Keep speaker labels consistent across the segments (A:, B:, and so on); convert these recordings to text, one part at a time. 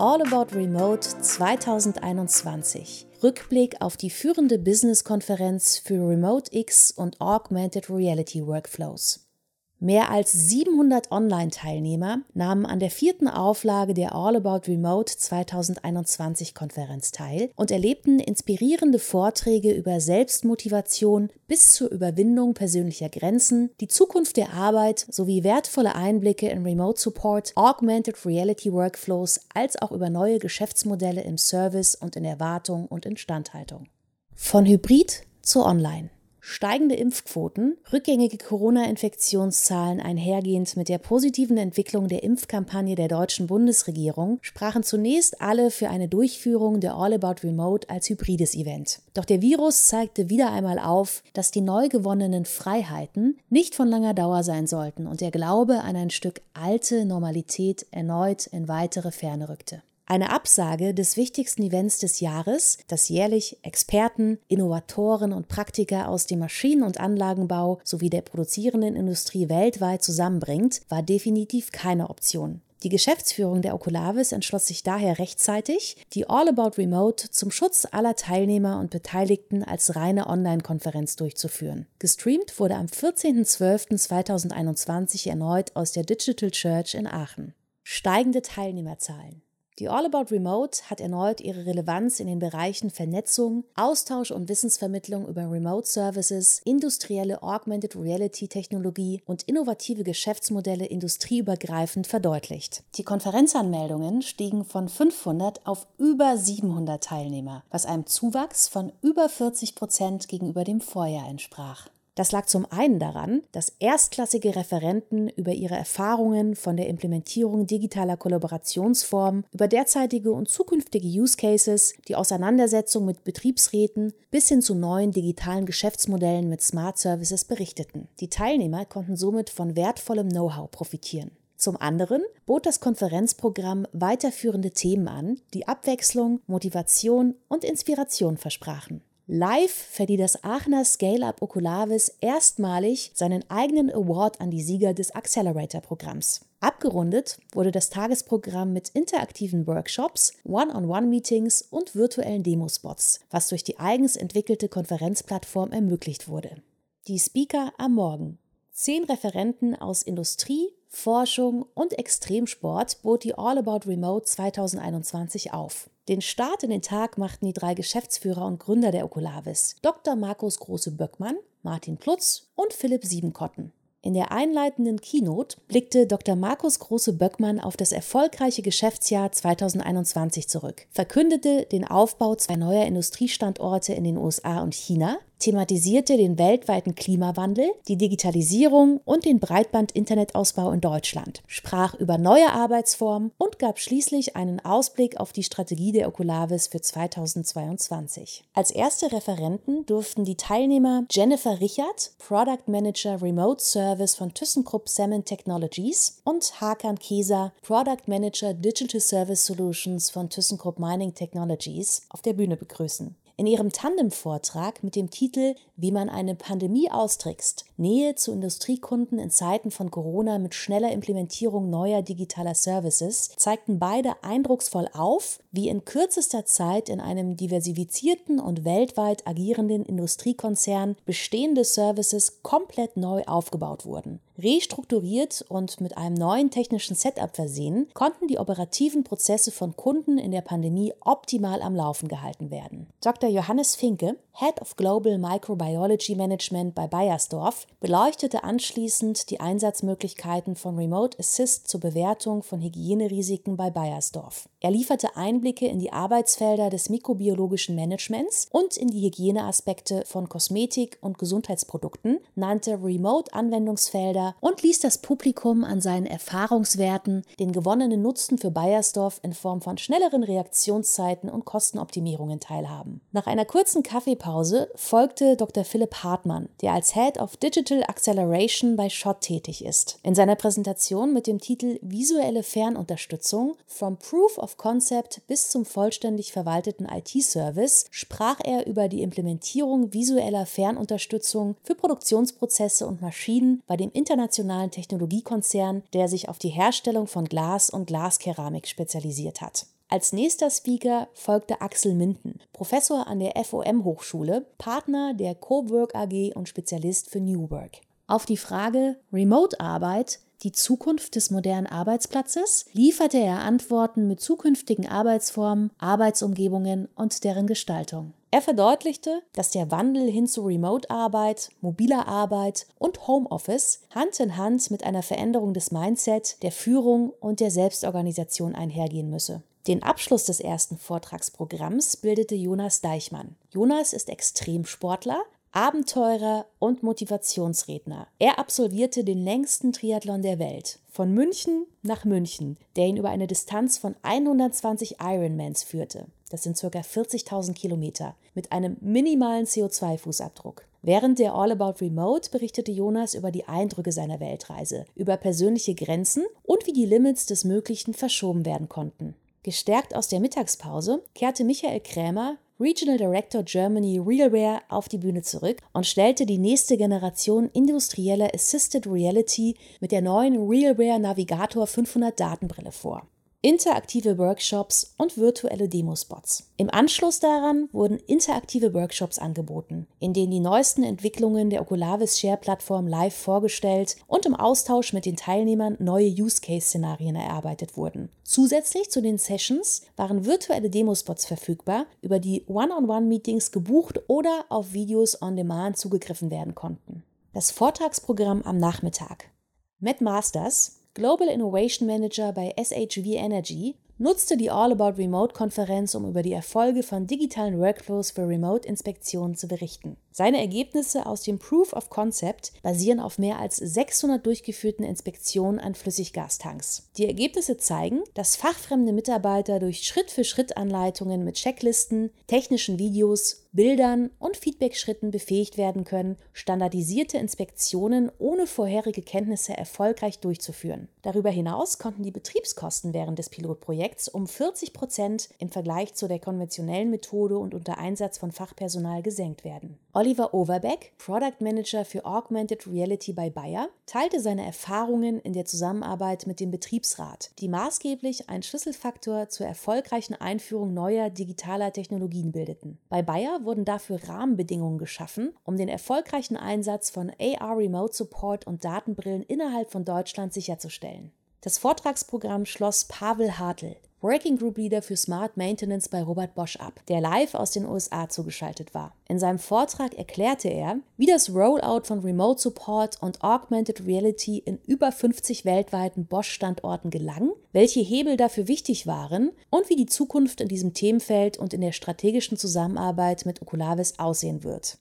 A: All About Remote 2021. Rückblick auf die führende Business-Konferenz für Remote X und Augmented Reality Workflows. Mehr als 700 Online-Teilnehmer nahmen an der vierten Auflage der All About Remote 2021 Konferenz teil und erlebten inspirierende Vorträge über Selbstmotivation bis zur Überwindung persönlicher Grenzen, die Zukunft der Arbeit sowie wertvolle Einblicke in Remote Support, Augmented Reality Workflows als auch über neue Geschäftsmodelle im Service und in Erwartung und Instandhaltung. Von Hybrid zu Online. Steigende Impfquoten, rückgängige Corona-Infektionszahlen einhergehend mit der positiven Entwicklung der Impfkampagne der deutschen Bundesregierung sprachen zunächst alle für eine Durchführung der All About Remote als hybrides Event. Doch der Virus zeigte wieder einmal auf, dass die neu gewonnenen Freiheiten nicht von langer Dauer sein sollten und der Glaube an ein Stück alte Normalität erneut in weitere Ferne rückte. Eine Absage des wichtigsten Events des Jahres, das jährlich Experten, Innovatoren und Praktiker aus dem Maschinen- und Anlagenbau sowie der produzierenden Industrie weltweit zusammenbringt, war definitiv keine Option. Die Geschäftsführung der Oculavis entschloss sich daher rechtzeitig, die All About Remote zum Schutz aller Teilnehmer und Beteiligten als reine Online-Konferenz durchzuführen. Gestreamt wurde am 14.12.2021 erneut aus der Digital Church in Aachen. Steigende Teilnehmerzahlen. Die All About Remote hat erneut ihre Relevanz in den Bereichen Vernetzung, Austausch und Wissensvermittlung über Remote Services, industrielle Augmented Reality Technologie und innovative Geschäftsmodelle industrieübergreifend verdeutlicht. Die Konferenzanmeldungen stiegen von 500 auf über 700 Teilnehmer, was einem Zuwachs von über 40 Prozent gegenüber dem Vorjahr entsprach. Das lag zum einen daran, dass erstklassige Referenten über ihre Erfahrungen von der Implementierung digitaler Kollaborationsformen, über derzeitige und zukünftige Use Cases, die Auseinandersetzung mit Betriebsräten bis hin zu neuen digitalen Geschäftsmodellen mit Smart Services berichteten. Die Teilnehmer konnten somit von wertvollem Know-how profitieren. Zum anderen bot das Konferenzprogramm weiterführende Themen an, die Abwechslung, Motivation und Inspiration versprachen. Live verlieh das Aachener Scale-Up Oculavis erstmalig seinen eigenen Award an die Sieger des Accelerator-Programms. Abgerundet wurde das Tagesprogramm mit interaktiven Workshops, One-on-One-Meetings und virtuellen Demospots, was durch die eigens entwickelte Konferenzplattform ermöglicht wurde. Die Speaker am Morgen. Zehn Referenten aus Industrie, Forschung und Extremsport bot die All About Remote 2021 auf. Den Start in den Tag machten die drei Geschäftsführer und Gründer der Oculavis, Dr. Markus Große-Böckmann, Martin Plutz und Philipp Siebenkotten. In der einleitenden Keynote blickte Dr. Markus Große-Böckmann auf das erfolgreiche Geschäftsjahr 2021 zurück, verkündete den Aufbau zwei neuer Industriestandorte in den USA und China thematisierte den weltweiten Klimawandel, die Digitalisierung und den Breitband-Internetausbau in Deutschland, sprach über neue Arbeitsformen und gab schließlich einen Ausblick auf die Strategie der Oculavis für 2022. Als erste Referenten durften die Teilnehmer Jennifer Richard, Product Manager Remote Service von ThyssenKrupp Salmon Technologies und Hakan Keser, Product Manager Digital Service Solutions von ThyssenKrupp Mining Technologies, auf der Bühne begrüßen. In ihrem Tandem-Vortrag mit dem Titel Wie man eine Pandemie austrickst, Nähe zu Industriekunden in Zeiten von Corona mit schneller Implementierung neuer digitaler Services, zeigten beide eindrucksvoll auf, wie in kürzester Zeit in einem diversifizierten und weltweit agierenden Industriekonzern bestehende Services komplett neu aufgebaut wurden. Restrukturiert und mit einem neuen technischen Setup versehen, konnten die operativen Prozesse von Kunden in der Pandemie optimal am Laufen gehalten werden. Dr. Johannes Finke, Head of Global Microbiology Management bei Bayersdorf, beleuchtete anschließend die Einsatzmöglichkeiten von Remote Assist zur Bewertung von Hygienerisiken bei Bayersdorf. Er lieferte Einblicke in die Arbeitsfelder des mikrobiologischen Managements und in die Hygieneaspekte von Kosmetik und Gesundheitsprodukten, nannte Remote-Anwendungsfelder und ließ das Publikum an seinen Erfahrungswerten, den gewonnenen Nutzen für Bayersdorf in Form von schnelleren Reaktionszeiten und Kostenoptimierungen teilhaben. Nach einer kurzen Kaffeepause folgte Dr. Philipp Hartmann, der als Head of Digital Acceleration bei Schott tätig ist. In seiner Präsentation mit dem Titel Visuelle Fernunterstützung From Proof of Concept bis zum vollständig verwalteten IT-Service sprach er über die Implementierung visueller Fernunterstützung für Produktionsprozesse und Maschinen bei dem internationalen Technologiekonzern, der sich auf die Herstellung von Glas und Glaskeramik spezialisiert hat. Als nächster Speaker folgte Axel Minden, Professor an der FOM-Hochschule, Partner der Cowork AG und Spezialist für New Work. Auf die Frage Remote-Arbeit, die Zukunft des modernen Arbeitsplatzes, lieferte er Antworten mit zukünftigen Arbeitsformen, Arbeitsumgebungen und deren Gestaltung. Er verdeutlichte, dass der Wandel hin zu Remote-Arbeit, mobiler Arbeit und Homeoffice Hand in Hand mit einer Veränderung des Mindset, der Führung und der Selbstorganisation einhergehen müsse. Den Abschluss des ersten Vortragsprogramms bildete Jonas Deichmann. Jonas ist Extremsportler, Abenteurer und Motivationsredner. Er absolvierte den längsten Triathlon der Welt, von München nach München, der ihn über eine Distanz von 120 Ironmans führte. Das sind ca. 40.000 Kilometer mit einem minimalen CO2-Fußabdruck. Während der All About Remote berichtete Jonas über die Eindrücke seiner Weltreise, über persönliche Grenzen und wie die Limits des Möglichen verschoben werden konnten. Gestärkt aus der Mittagspause kehrte Michael Krämer, Regional Director Germany Realware, auf die Bühne zurück und stellte die nächste Generation industrieller Assisted Reality mit der neuen Realware Navigator 500 Datenbrille vor interaktive Workshops und virtuelle Demospots. Im Anschluss daran wurden interaktive Workshops angeboten, in denen die neuesten Entwicklungen der Oculavis Share-Plattform live vorgestellt und im Austausch mit den Teilnehmern neue Use-Case-Szenarien erarbeitet wurden. Zusätzlich zu den Sessions waren virtuelle Demospots verfügbar, über die One-on-One-Meetings gebucht oder auf Videos on Demand zugegriffen werden konnten. Das Vortragsprogramm am Nachmittag. Matt Masters, Global Innovation Manager bei SHV Energy, nutzte die All About Remote Konferenz, um über die Erfolge von digitalen Workflows für Remote-Inspektionen zu berichten. Seine Ergebnisse aus dem Proof of Concept basieren auf mehr als 600 durchgeführten Inspektionen an Flüssiggastanks. Die Ergebnisse zeigen, dass fachfremde Mitarbeiter durch Schritt-für-Schritt-Anleitungen mit Checklisten, technischen Videos, Bildern und Feedbackschritten befähigt werden können, standardisierte Inspektionen ohne vorherige Kenntnisse erfolgreich durchzuführen. Darüber hinaus konnten die Betriebskosten während des Pilotprojekts um 40 Prozent im Vergleich zu der konventionellen Methode und unter Einsatz von Fachpersonal gesenkt werden. Oliver Overbeck, Product Manager für Augmented Reality bei Bayer, teilte seine Erfahrungen in der Zusammenarbeit mit dem Betriebsrat, die maßgeblich einen Schlüsselfaktor zur erfolgreichen Einführung neuer digitaler Technologien bildeten. Bei Bayer wurden dafür Rahmenbedingungen geschaffen, um den erfolgreichen Einsatz von AR Remote Support und Datenbrillen innerhalb von Deutschland sicherzustellen. Das Vortragsprogramm schloss Pavel Hartl, Working Group Leader für Smart Maintenance bei Robert Bosch ab, der live aus den USA zugeschaltet war. In seinem Vortrag erklärte er, wie das Rollout von Remote Support und Augmented Reality in über 50 weltweiten Bosch-Standorten gelang, welche Hebel dafür wichtig waren und wie die Zukunft in diesem Themenfeld und in der strategischen Zusammenarbeit mit Oculavis aussehen wird.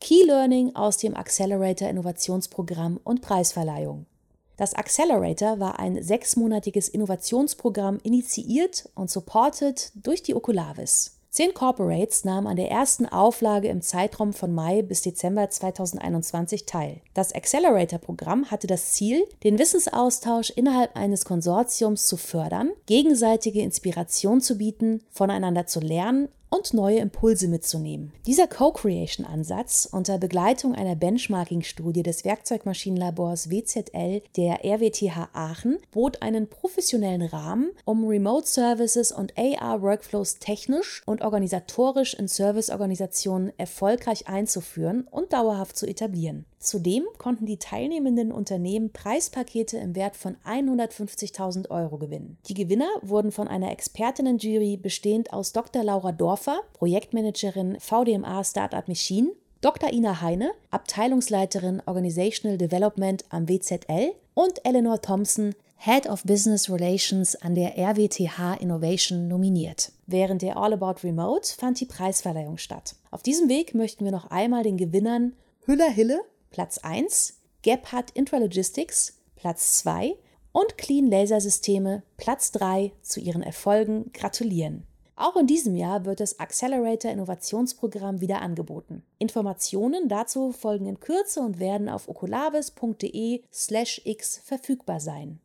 A: Key Learning aus dem Accelerator Innovationsprogramm und Preisverleihung. Das Accelerator war ein sechsmonatiges Innovationsprogramm initiiert und supported durch die Oculavis. Zehn Corporates nahmen an der ersten Auflage im Zeitraum von Mai bis Dezember 2021 teil. Das Accelerator-Programm hatte das Ziel, den Wissensaustausch innerhalb eines Konsortiums zu fördern, gegenseitige Inspiration zu bieten, voneinander zu lernen und neue Impulse mitzunehmen. Dieser Co-Creation-Ansatz unter Begleitung einer Benchmarking-Studie des Werkzeugmaschinenlabors WZL der RWTH Aachen bot einen professionellen Rahmen, um Remote Services und AR-Workflows technisch und organisatorisch in Serviceorganisationen erfolgreich einzuführen und dauerhaft zu etablieren. Zudem konnten die teilnehmenden Unternehmen Preispakete im Wert von 150.000 Euro gewinnen. Die Gewinner wurden von einer Expertinnenjury bestehend aus Dr. Laura Dorfer, Projektmanagerin VDMA Startup Machine, Dr. Ina Heine, Abteilungsleiterin Organizational Development am WZL und Eleanor Thompson, Head of Business Relations an der RWTH Innovation nominiert. Während der All About Remote fand die Preisverleihung statt. Auf diesem Weg möchten wir noch einmal den Gewinnern Hüller Hille Platz 1, Gebhardt Intralogistics Platz 2 und Clean Laser Systeme Platz 3 zu ihren Erfolgen gratulieren. Auch in diesem Jahr wird das Accelerator Innovationsprogramm wieder angeboten. Informationen dazu folgen in Kürze und werden auf okulavis.de/x verfügbar sein.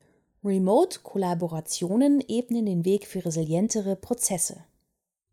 A: Remote-Kollaborationen ebnen den Weg für resilientere Prozesse.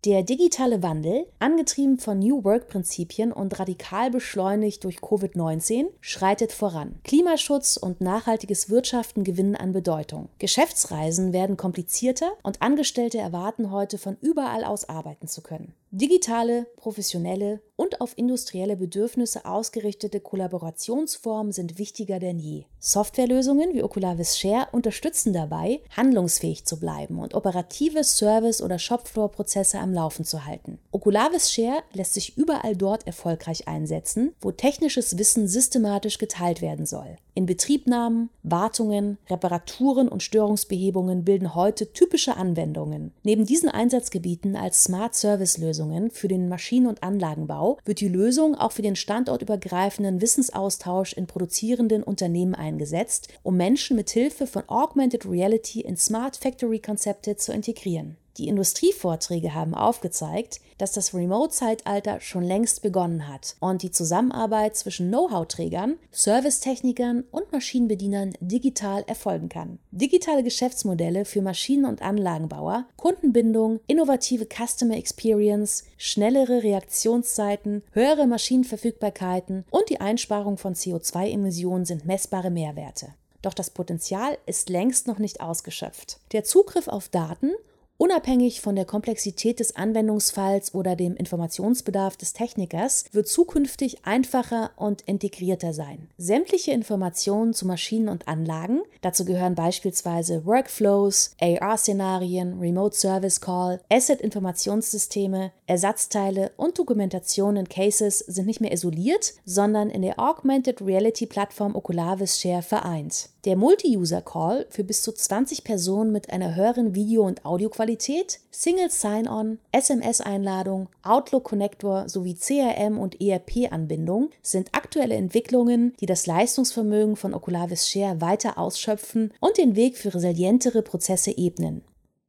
A: Der digitale Wandel, angetrieben von New Work-Prinzipien und radikal beschleunigt durch Covid-19, schreitet voran. Klimaschutz und nachhaltiges Wirtschaften gewinnen an Bedeutung. Geschäftsreisen werden komplizierter und Angestellte erwarten heute von überall aus arbeiten zu können. Digitale, professionelle und auf industrielle Bedürfnisse ausgerichtete Kollaborationsformen sind wichtiger denn je. Softwarelösungen wie Oculavis Share unterstützen dabei, handlungsfähig zu bleiben und operative Service- oder Shopfloor-Prozesse am Laufen zu halten. Oculavis Share lässt sich überall dort erfolgreich einsetzen, wo technisches Wissen systematisch geteilt werden soll. In Betriebnahmen, Wartungen, Reparaturen und Störungsbehebungen bilden heute typische Anwendungen. Neben diesen Einsatzgebieten als Smart Service Lösungen für den Maschinen- und Anlagenbau wird die Lösung auch für den standortübergreifenden Wissensaustausch in produzierenden Unternehmen eingesetzt, um Menschen mit Hilfe von Augmented Reality in Smart Factory Konzepte zu integrieren. Die Industrievorträge haben aufgezeigt, dass das Remote-Zeitalter schon längst begonnen hat und die Zusammenarbeit zwischen Know-how-Trägern, Servicetechnikern und Maschinenbedienern digital erfolgen kann. Digitale Geschäftsmodelle für Maschinen- und Anlagenbauer, Kundenbindung, innovative Customer Experience, schnellere Reaktionszeiten, höhere Maschinenverfügbarkeiten und die Einsparung von CO2-Emissionen sind messbare Mehrwerte. Doch das Potenzial ist längst noch nicht ausgeschöpft. Der Zugriff auf Daten Unabhängig von der Komplexität des Anwendungsfalls oder dem Informationsbedarf des Technikers wird zukünftig einfacher und integrierter sein. Sämtliche Informationen zu Maschinen und Anlagen, dazu gehören beispielsweise Workflows, AR-Szenarien, Remote Service Call, Asset-Informationssysteme, Ersatzteile und Dokumentationen in Cases sind nicht mehr isoliert, sondern in der Augmented Reality Plattform Oculavis Share vereint. Der Multi-User-Call für bis zu 20 Personen mit einer höheren Video- und Audioqualität, Single Sign-On, SMS-Einladung, Outlook-Connector sowie CRM- und ERP-Anbindung sind aktuelle Entwicklungen, die das Leistungsvermögen von Oculavis Share weiter ausschöpfen und den Weg für resilientere Prozesse ebnen.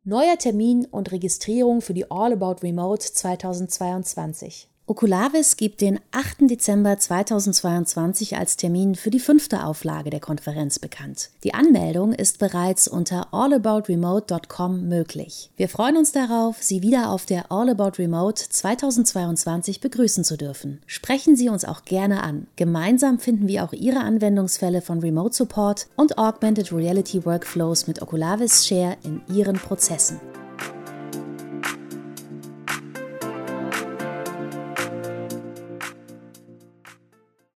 A: Neuer Termin und Registrierung für die All About Remote 2022. Oculavis gibt den 8. Dezember 2022 als Termin für die fünfte Auflage der Konferenz bekannt. Die Anmeldung ist bereits unter allaboutremote.com möglich. Wir freuen uns darauf, Sie wieder auf der All About Remote 2022 begrüßen zu dürfen. Sprechen Sie uns auch gerne an. Gemeinsam finden wir auch Ihre Anwendungsfälle von Remote Support und Augmented Reality Workflows mit Oculavis Share in Ihren Prozessen.